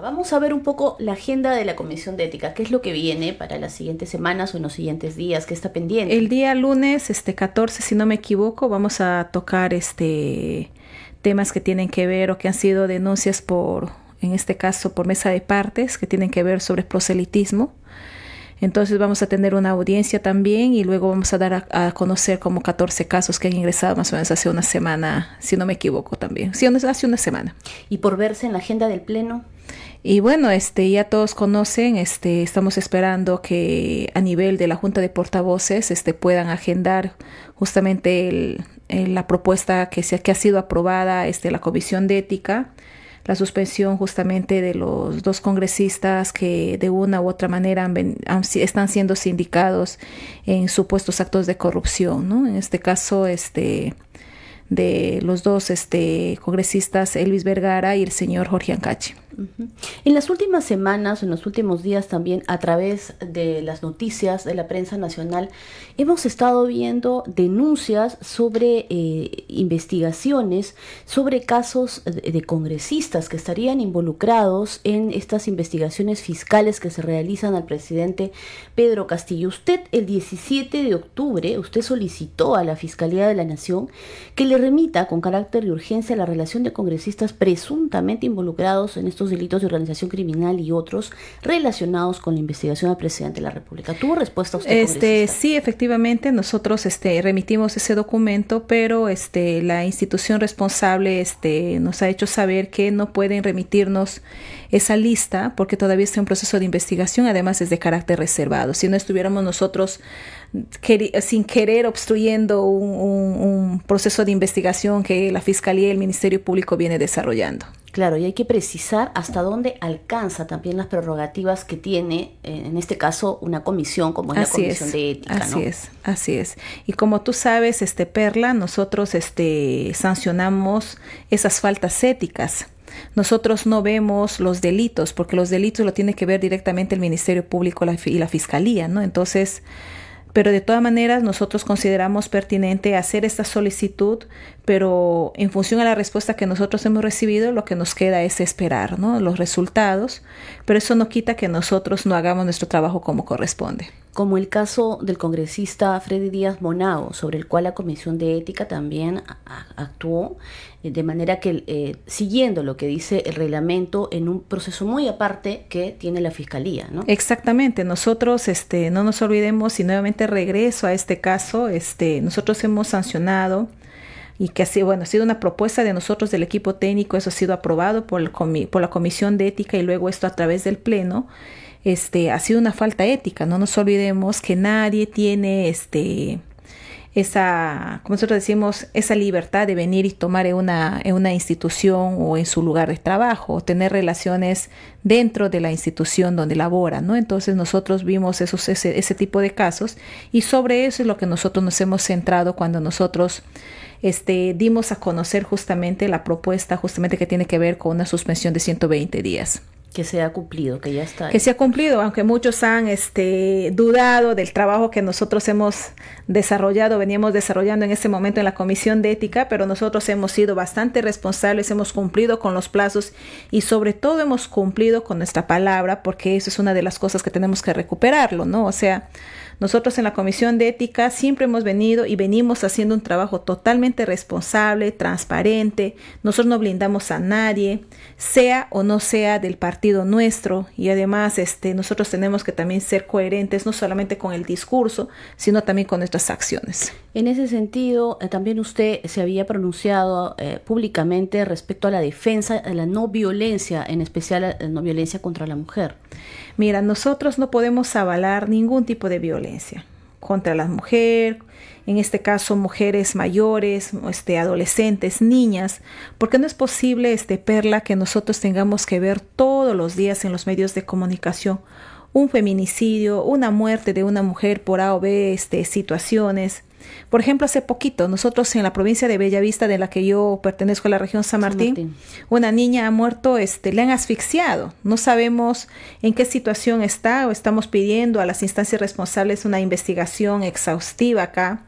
Vamos a ver un poco la agenda de la Comisión de Ética, qué es lo que viene para las siguientes semanas o en los siguientes días, qué está pendiente. El día lunes, este 14, si no me equivoco, vamos a tocar este temas que tienen que ver o que han sido denuncias por, en este caso, por mesa de partes, que tienen que ver sobre proselitismo. Entonces vamos a tener una audiencia también y luego vamos a dar a, conocer como 14 casos que han ingresado más o menos hace una semana, si no me equivoco también. Sí, hace una semana. ¿Y por verse en la agenda del Pleno? Y bueno, este, ya todos conocen, este, estamos esperando que a nivel de la Junta de Portavoces este, puedan agendar justamente la propuesta que, se, que ha sido aprobada este, la Comisión de Ética la suspensión justamente de los dos congresistas que de una u otra manera están siendo sindicados en supuestos actos de corrupción, ¿no? En este caso, este de los dos este, congresistas Elvis Vergara y el señor Jorge Ancachi. En las últimas semanas, en los últimos días también, a través de las noticias de la prensa nacional, hemos estado viendo denuncias sobre eh, investigaciones, sobre casos de, congresistas que estarían involucrados en estas investigaciones fiscales que se realizan al presidente Pedro Castillo. Usted el 17 de octubre, usted solicitó a la Fiscalía de la Nación que le remita con carácter de urgencia la relación de congresistas presuntamente involucrados en estos delitos de organización criminal y otros relacionados con la investigación al presidente de la República. ¿Tuvo respuesta usted? Este, sí, efectivamente, nosotros este, remitimos ese documento, pero este, la institución responsable este, nos ha hecho saber que no pueden remitirnos esa lista porque todavía está en proceso de investigación, además es de carácter reservado. Si no estuviéramos nosotros sin querer obstruyendo un, proceso de investigación que la Fiscalía y el Ministerio Público viene desarrollando. Claro, y hay que precisar hasta dónde alcanza también las prerrogativas que tiene, eh, en este caso, una comisión como es la Comisión de Ética. Así es, así es. Y como tú sabes, este Perla, nosotros este, sancionamos esas faltas éticas. Nosotros no vemos los delitos, porque los delitos lo tiene que ver directamente el Ministerio Público y la Fiscalía, ¿no? Entonces, pero de todas maneras nosotros consideramos pertinente hacer esta solicitud, pero en función a la respuesta que nosotros hemos recibido, lo que nos queda es esperar ¿no? los resultados, pero eso no quita que nosotros no hagamos nuestro trabajo como corresponde como el caso del congresista Freddy Díaz Monao, sobre el cual la Comisión de Ética también actuó, de manera que, eh, siguiendo lo que dice el reglamento, en un proceso muy aparte que tiene la Fiscalía. ¿no? Exactamente, nosotros este, no nos olvidemos y nuevamente regreso a este caso, este, nosotros hemos sancionado y que así, bueno, ha sido una propuesta de nosotros del equipo técnico, eso ha sido aprobado por, el por la Comisión de Ética y luego esto a través del Pleno este, ha sido una falta ética. No nos olvidemos que nadie tiene este, esa, como nosotros decimos, esa libertad de venir y tomar en una, en una institución o en su lugar de trabajo, o tener relaciones dentro de la institución donde labora, ¿no? Entonces nosotros vimos esos, ese, ese tipo de casos y sobre eso es lo que nosotros nos hemos centrado cuando nosotros este, dimos a conocer justamente la propuesta justamente que tiene que ver con una suspensión de 120 días que se ha cumplido, que ya está. Que se ha cumplido, aunque muchos han este, dudado del trabajo que nosotros hemos desarrollado, veníamos desarrollando en ese momento en la Comisión de Ética, pero nosotros hemos sido bastante responsables, hemos cumplido con los plazos y sobre todo hemos cumplido con nuestra palabra, porque eso es una de las cosas que tenemos que recuperarlo, ¿no? O sea, nosotros en la Comisión de Ética siempre hemos venido y venimos haciendo un trabajo totalmente responsable, transparente. Nosotros no blindamos a nadie, sea o no sea del partido nuestro. Y además este, nosotros tenemos que también ser coherentes, no solamente con el discurso, sino también con nuestras acciones. En ese sentido, eh, también usted se había pronunciado eh, públicamente respecto a la defensa de la no violencia, en especial la no violencia contra la mujer. Mira, nosotros no podemos avalar ningún tipo de violencia contra la mujer, en este caso mujeres mayores, este, adolescentes, niñas, porque no es posible, este, Perla, que nosotros tengamos que ver todos los días en los medios de comunicación un feminicidio, una muerte de una mujer por A o B este, situaciones, por ejemplo, hace poquito, nosotros en la provincia de Bellavista, de la que yo pertenezco a la región San Martín, una niña ha muerto, este, le han asfixiado. No sabemos en qué situación está o estamos pidiendo a las instancias responsables una investigación exhaustiva acá.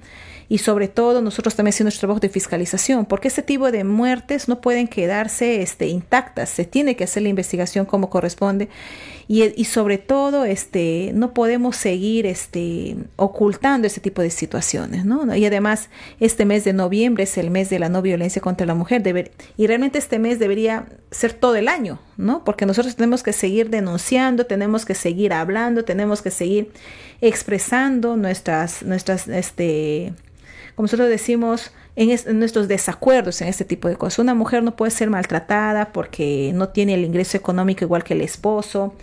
Y sobre todo nosotros también haciendo nuestro trabajo de fiscalización, porque este tipo de muertes no pueden quedarse este, intactas, se tiene que hacer la investigación como corresponde y, sobre todo este, no podemos seguir este, ocultando este tipo de situaciones. ¿no? Y además este mes de noviembre es el mes de la no violencia contra la mujer y realmente este mes debería ser todo el año, ¿no? porque nosotros tenemos que seguir denunciando, tenemos que seguir hablando, tenemos que seguir expresando nuestras, nuestras este, como nosotros decimos, en, nuestros desacuerdos en este tipo de cosas. Una mujer no puede ser maltratada porque no tiene el ingreso económico igual que el esposo,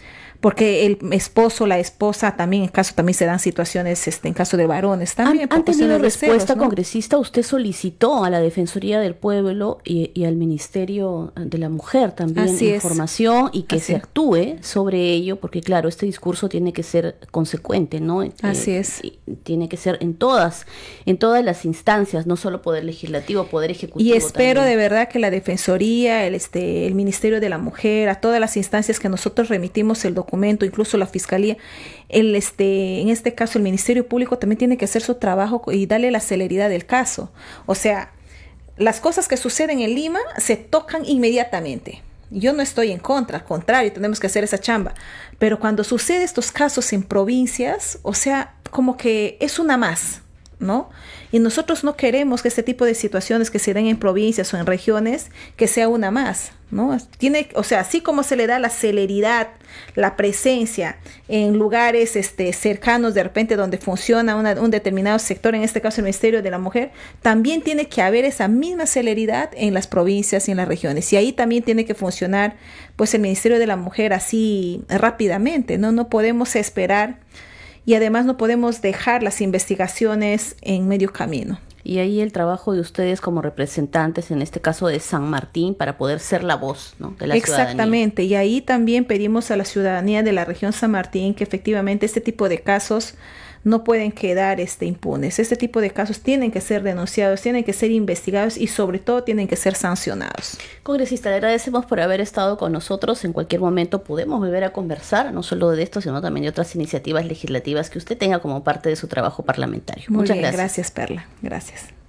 porque el esposo, la esposa, también en caso también se dan situaciones, este, en caso de varones también. ¿Han, tenido respuesta, congresista? Usted solicitó a la Defensoría del Pueblo y, al Ministerio de la Mujer también información y que se actúe sobre ello, porque claro, este discurso tiene que ser consecuente, ¿no? Así eh, es. Tiene que ser en todas, en todas las instancias, no solo poder legislativo, poder ejecutivo. Y espero de verdad que la Defensoría, el, este, el Ministerio de la Mujer, a todas las instancias que nosotros remitimos el documento, incluso la Fiscalía, el, este, en este caso el Ministerio Público también tiene que hacer su trabajo y darle la celeridad del caso. O sea, las cosas que suceden en Lima se tocan inmediatamente. Yo no estoy en contra, al contrario, tenemos que hacer esa chamba. Pero cuando sucede estos casos en provincias, o sea, como que es una más, ¿no? Y nosotros no queremos que este tipo de situaciones que se den en provincias o en regiones, que sea una más, ¿no? Tiene, o sea, así como se le da la celeridad, la presencia en lugares este, cercanos de repente donde funciona un determinado sector, en este caso el Ministerio de la Mujer, también tiene que haber esa misma celeridad en las provincias y en las regiones. Y ahí también tiene que funcionar pues el Ministerio de la Mujer así rápidamente, ¿no? No podemos esperar y además no podemos dejar las investigaciones en medio camino. Y ahí el trabajo de ustedes como representantes, en este caso de San Martín, para poder ser la voz ¿no? de la Exactamente, y ahí también pedimos a la ciudadanía de la región San Martín que efectivamente este tipo de casos no pueden quedar este, impunes. Este tipo de casos tienen que ser denunciados, tienen que ser investigados y sobre todo tienen que ser sancionados. Congresista, le agradecemos por haber estado con nosotros. En cualquier momento podemos volver a conversar, no solo de esto, sino también de otras iniciativas legislativas que usted tenga como parte de su trabajo parlamentario. Muchas gracias. Gracias, Perla. Gracias.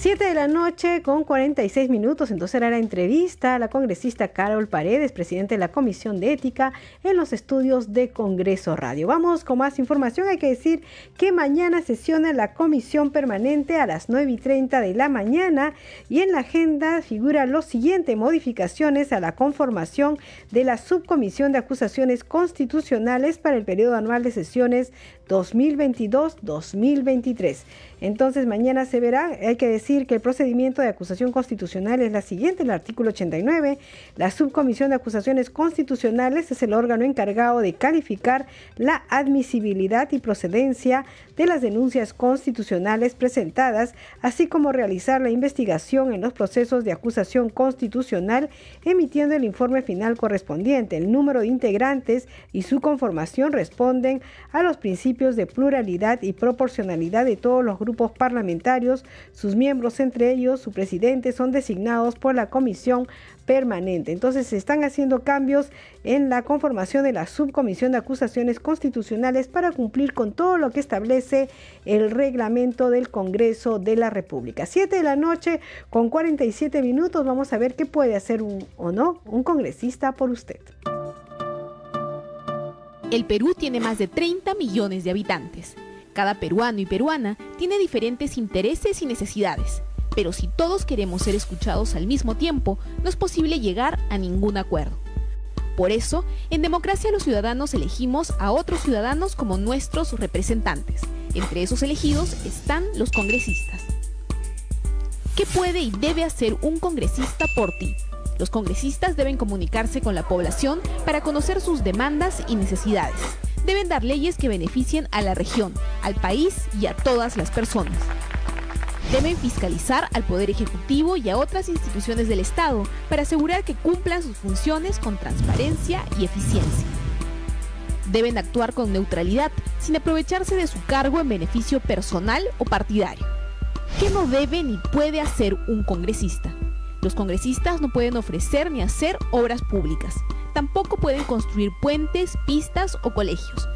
7 de la noche con 46 minutos, entonces era la entrevista a la congresista Carol Paredes, presidente de la Comisión de Ética en los estudios de Congreso Radio. Vamos con más información. Hay que decir que mañana sesiona la Comisión Permanente a las 9 y 30 de la mañana y en la agenda figura los siguientes modificaciones a la conformación de la Subcomisión de Acusaciones Constitucionales para el periodo anual de sesiones 2022-2023. Entonces mañana se verá, hay que decir que el procedimiento de acusación constitucional es la siguiente, el artículo 89. La subcomisión de acusaciones constitucionales es el órgano encargado de calificar la admisibilidad y procedencia de las denuncias constitucionales presentadas, así como realizar la investigación en los procesos de acusación constitucional, emitiendo el informe final correspondiente. El número de integrantes y su conformación responden a los principios de pluralidad y proporcionalidad de todos los grupos grupos parlamentarios, sus miembros, entre ellos su presidente, son designados por la comisión permanente. Entonces se están haciendo cambios en la conformación de la subcomisión de acusaciones constitucionales para cumplir con todo lo que establece el reglamento del Congreso de la República. Siete de la noche con 47 minutos vamos a ver qué puede hacer un, o no un congresista por usted. El Perú tiene más de 30 millones de habitantes. Cada peruano y peruana tiene diferentes intereses y necesidades, pero si todos queremos ser escuchados al mismo tiempo, no es posible llegar a ningún acuerdo. Por eso, en democracia los ciudadanos elegimos a otros ciudadanos como nuestros representantes. Entre esos elegidos están los congresistas. ¿Qué puede y debe hacer un congresista por ti? Los congresistas deben comunicarse con la población para conocer sus demandas y necesidades deben dar leyes que beneficien a la región, al país y a todas las personas. Deben fiscalizar al Poder Ejecutivo y a otras instituciones del Estado para asegurar que cumplan sus funciones con transparencia y eficiencia. Deben actuar con neutralidad, sin aprovecharse de su cargo en beneficio personal o partidario. ¿Qué no debe ni puede hacer un congresista? Los congresistas no pueden ofrecer ni hacer obras públicas, tampoco pueden construir puentes, pistas o colegios.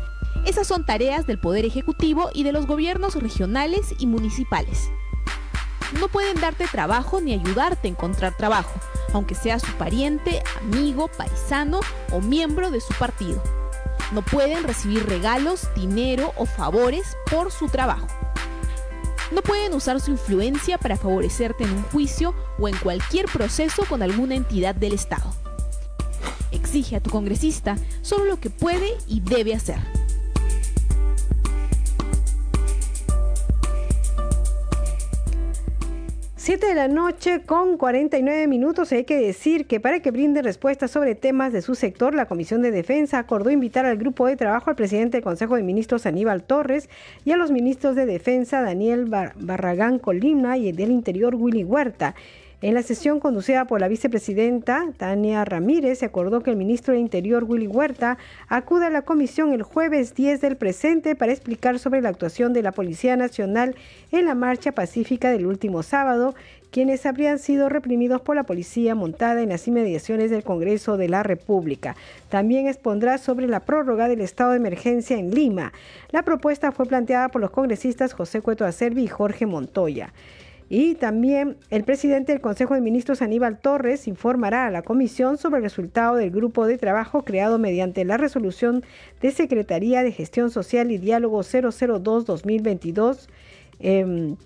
Esas son tareas del Poder Ejecutivo y de los gobiernos regionales y municipales. No pueden darte trabajo ni ayudarte a encontrar trabajo, aunque sea su pariente, amigo, paisano o miembro de su partido. No pueden recibir regalos, dinero o favores por su trabajo. No pueden usar su influencia para favorecerte en un juicio o en cualquier proceso con alguna entidad del Estado. Exige a tu congresista solo lo que puede y debe hacer. 7 de la noche con 49 minutos. Hay que decir que para que brinde respuestas sobre temas de su sector, la Comisión de Defensa acordó invitar al grupo de trabajo al presidente del Consejo de Ministros Aníbal Torres y a los ministros de Defensa Daniel Barragán Colima y del Interior Willy Huerta. En la sesión conducida por la vicepresidenta Tania Ramírez, se acordó que el ministro de Interior, Willy Huerta, acuda a la comisión el jueves 10 del presente para explicar sobre la actuación de la Policía Nacional en la marcha pacífica del último sábado, quienes habrían sido reprimidos por la policía montada en las inmediaciones del Congreso de la República. También expondrá sobre la prórroga del estado de emergencia en Lima. La propuesta fue planteada por los congresistas José Cueto Acerbi y Jorge Montoya. Y también el presidente del Consejo de Ministros, Aníbal Torres, informará a la comisión sobre el resultado del grupo de trabajo creado mediante la resolución de Secretaría de Gestión Social y Diálogo 002-2022. Em,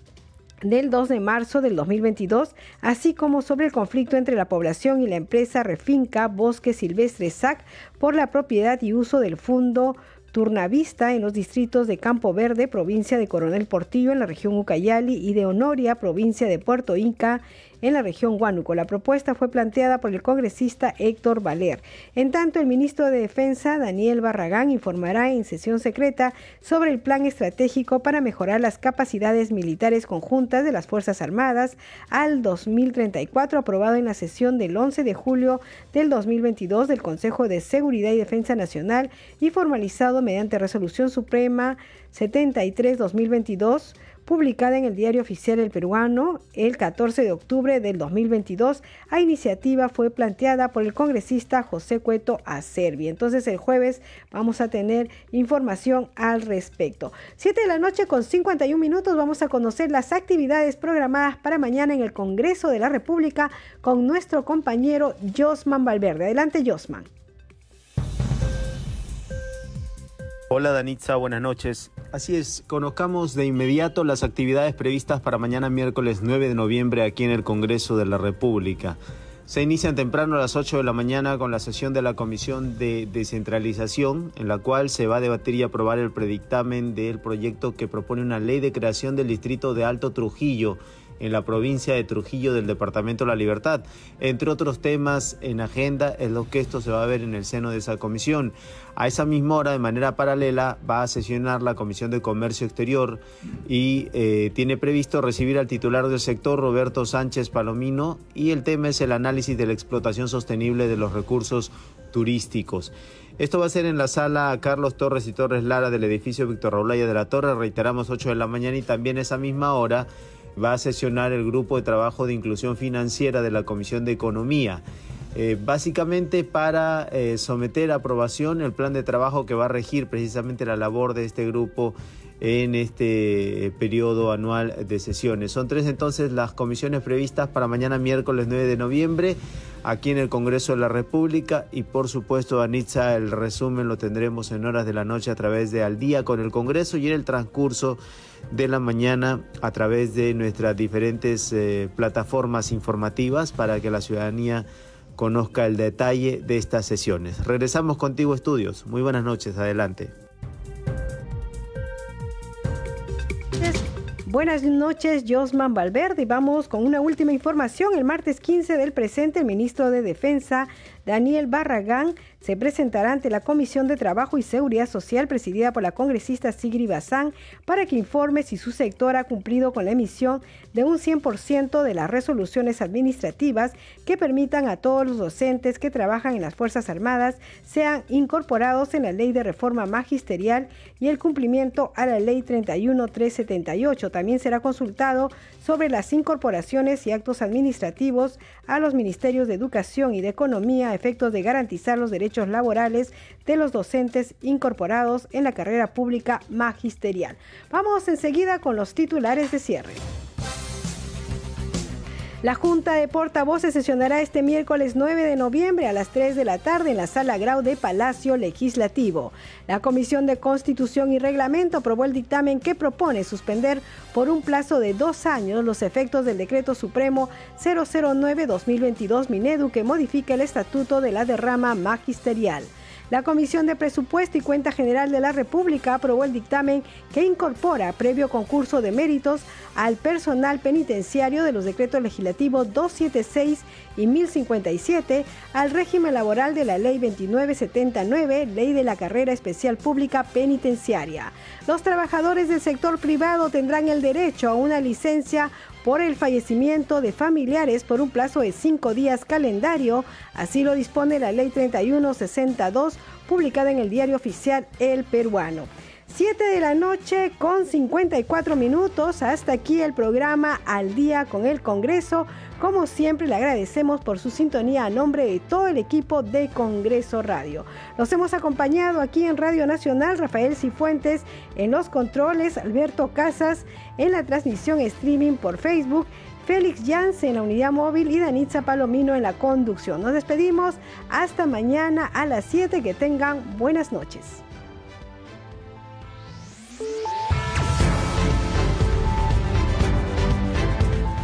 del 2 de marzo del 2022, así como sobre el conflicto entre la población y la empresa Refinca Bosque Silvestre SAC por la propiedad y uso del fondo Turnavista en los distritos de Campo Verde, provincia de Coronel Portillo en la región Ucayali y de Honoria, provincia de Puerto Inca en la región Huánuco. La propuesta fue planteada por el congresista Héctor Valer. En tanto, el ministro de Defensa, Daniel Barragán, informará en sesión secreta sobre el plan estratégico para mejorar las capacidades militares conjuntas de las Fuerzas Armadas al 2034, aprobado en la sesión del 11 de julio del 2022 del Consejo de Seguridad y Defensa Nacional y formalizado mediante resolución suprema 73-2022 publicada en el Diario Oficial El Peruano el 14 de octubre del 2022. A iniciativa fue planteada por el congresista José Cueto Acerbi. Entonces el jueves vamos a tener información al respecto. 7 de la noche con 51 minutos vamos a conocer las actividades programadas para mañana en el Congreso de la República con nuestro compañero Josman Valverde. Adelante Josman. Hola Danitza, buenas noches. Así es, conozcamos de inmediato las actividades previstas para mañana miércoles 9 de noviembre aquí en el Congreso de la República. Se inician temprano a las 8 de la mañana con la sesión de la Comisión de Descentralización, en la cual se va a debatir y aprobar el predictamen del proyecto que propone una ley de creación del distrito de Alto Trujillo en la provincia de Trujillo del Departamento de la Libertad. Entre otros temas en agenda es lo que esto se va a ver en el seno de esa comisión. A esa misma hora, de manera paralela, va a sesionar la Comisión de Comercio Exterior y eh, tiene previsto recibir al titular del sector, Roberto Sánchez Palomino, y el tema es el análisis de la explotación sostenible de los recursos turísticos. Esto va a ser en la sala Carlos Torres y Torres Lara del edificio Víctor Raulaya de la Torre, reiteramos 8 de la mañana y también esa misma hora va a sesionar el grupo de trabajo de inclusión financiera de la Comisión de Economía. Eh, básicamente para eh, someter a aprobación el plan de trabajo que va a regir precisamente la labor de este grupo en este eh, periodo anual de sesiones. Son tres entonces las comisiones previstas para mañana miércoles 9 de noviembre aquí en el Congreso de la República y por supuesto Anitza el resumen lo tendremos en horas de la noche a través de Al día con el Congreso y en el transcurso de la mañana a través de nuestras diferentes eh, plataformas informativas para que la ciudadanía conozca el detalle de estas sesiones. Regresamos contigo estudios. Muy buenas noches, adelante. Buenas noches, Josman Valverde. Vamos con una última información. El martes 15 del presente, el ministro de Defensa, Daniel Barragán, se presentará ante la Comisión de Trabajo y Seguridad Social presidida por la congresista Sigri Bazán para que informe si su sector ha cumplido con la emisión de un 100% de las resoluciones administrativas que permitan a todos los docentes que trabajan en las Fuerzas Armadas sean incorporados en la Ley de Reforma Magisterial y el cumplimiento a la Ley 31378. También será consultado sobre las incorporaciones y actos administrativos a los Ministerios de Educación y de Economía a efectos de garantizar los derechos laborales de los docentes incorporados en la carrera pública magisterial. Vamos enseguida con los titulares de cierre. La Junta de Portavoces sesionará este miércoles 9 de noviembre a las 3 de la tarde en la Sala Grau de Palacio Legislativo. La Comisión de Constitución y Reglamento aprobó el dictamen que propone suspender por un plazo de dos años los efectos del Decreto Supremo 009-2022 Minedu que modifica el estatuto de la derrama magisterial. La Comisión de Presupuesto y Cuenta General de la República aprobó el dictamen que incorpora, previo concurso de méritos, al personal penitenciario de los decretos legislativos 276 y 1057 al régimen laboral de la Ley 2979, Ley de la Carrera Especial Pública Penitenciaria. Los trabajadores del sector privado tendrán el derecho a una licencia por el fallecimiento de familiares por un plazo de cinco días calendario. Así lo dispone la Ley 3162, publicada en el diario oficial El Peruano. 7 de la noche con 54 minutos. Hasta aquí el programa Al día con el Congreso. Como siempre, le agradecemos por su sintonía a nombre de todo el equipo de Congreso Radio. Nos hemos acompañado aquí en Radio Nacional Rafael Cifuentes en los controles, Alberto Casas en la transmisión streaming por Facebook. Félix Yance en la unidad móvil y Danitza Palomino en la conducción. Nos despedimos hasta mañana a las 7. Que tengan buenas noches.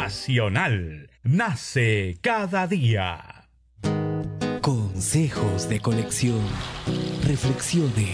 Nacional nace cada día. Consejos de colección. Reflexiones